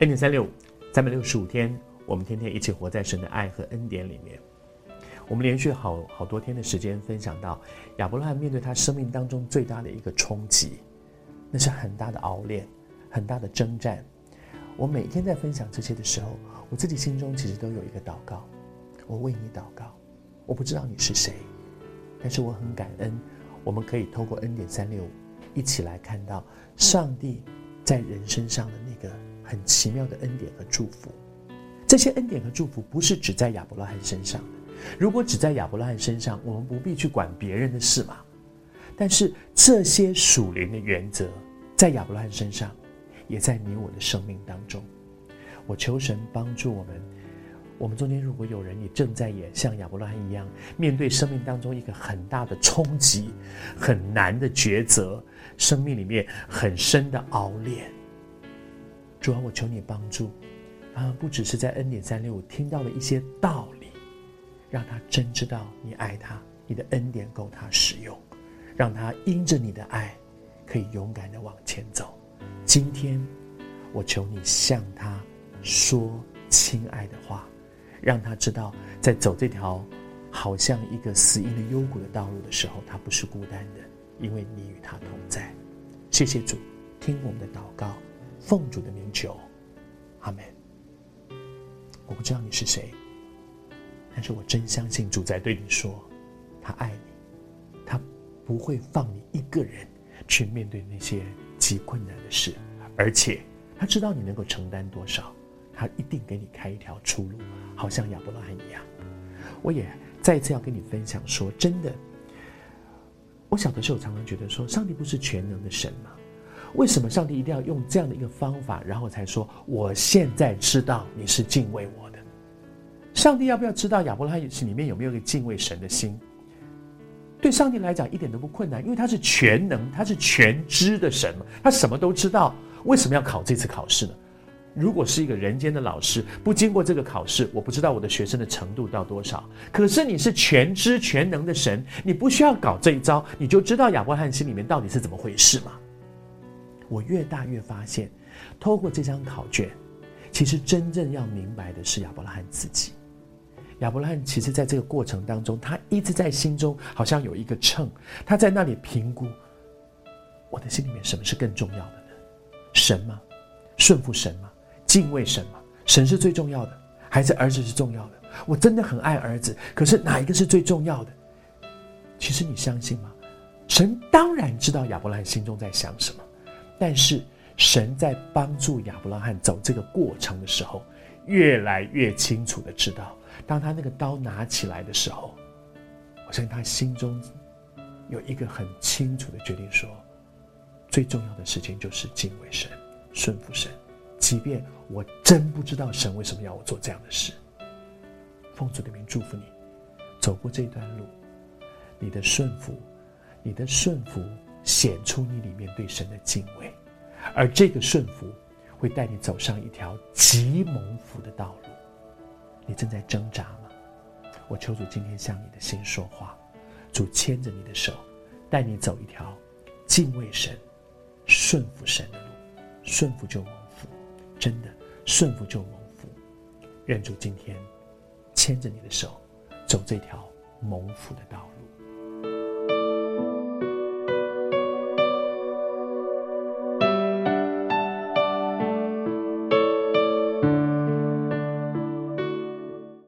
恩典三六，三百六十五天，我们天天一起活在神的爱和恩典里面。我们连续好好多天的时间分享到亚伯拉罕面对他生命当中最大的一个冲击，那是很大的熬炼，很大的征战。我每天在分享这些的时候，我自己心中其实都有一个祷告，我为你祷告。我不知道你是谁，但是我很感恩，我们可以透过恩典三六一起来看到上帝在人身上的那个很奇妙的恩典和祝福。这些恩典和祝福不是只在亚伯拉罕身上。如果只在亚伯拉罕身上，我们不必去管别人的事嘛。但是这些属灵的原则，在亚伯拉罕身上，也在你我的生命当中。我求神帮助我们。我们中间如果有人也正在也像亚伯拉罕一样，面对生命当中一个很大的冲击、很难的抉择，生命里面很深的熬炼。主啊，我求你帮助啊！不只是在恩典三六五听到了一些道理。让他真知道你爱他，你的恩典够他使用，让他因着你的爱，可以勇敢的往前走。今天，我求你向他说亲爱的话，让他知道，在走这条好像一个死荫的幽谷的道路的时候，他不是孤单的，因为你与他同在。谢谢主，听我们的祷告，奉主的名求，阿门。我不知道你是谁。但是我真相信主在对你说，他爱你，他不会放你一个人去面对那些极困难的事，而且他知道你能够承担多少，他一定给你开一条出路，好像亚伯拉罕一样。我也再一次要跟你分享说，真的，我小的时候常常觉得说，上帝不是全能的神吗？为什么上帝一定要用这样的一个方法，然后才说我现在知道你是敬畏我的？上帝要不要知道亚伯拉罕心里面有没有一个敬畏神的心？对上帝来讲一点都不困难，因为他是全能，他是全知的神，他什么都知道。为什么要考这次考试呢？如果是一个人间的老师，不经过这个考试，我不知道我的学生的程度到多少。可是你是全知全能的神，你不需要搞这一招，你就知道亚伯拉罕心里面到底是怎么回事嘛。我越大越发现，透过这张考卷，其实真正要明白的是亚伯拉罕自己。亚伯拉罕其实在这个过程当中，他一直在心中好像有一个秤，他在那里评估，我的心里面什么是更重要的呢？神吗？顺服神吗？敬畏神吗？神是最重要的，还是儿子是重要的？我真的很爱儿子，可是哪一个是最重要的？其实你相信吗？神当然知道亚伯拉罕心中在想什么，但是神在帮助亚伯拉罕走这个过程的时候，越来越清楚的知道。当他那个刀拿起来的时候，我相信他心中有一个很清楚的决定说，最重要的事情就是敬畏神、顺服神，即便我真不知道神为什么要我做这样的事。奉主的名祝福你，走过这段路，你的顺服，你的顺服显出你里面对神的敬畏，而这个顺服会带你走上一条极蒙福的道路。你正在挣扎吗？我求主今天向你的心说话，主牵着你的手，带你走一条敬畏神、顺服神的路。顺服就蒙福，真的顺服就蒙福。愿主今天牵着你的手，走这条蒙福的道路。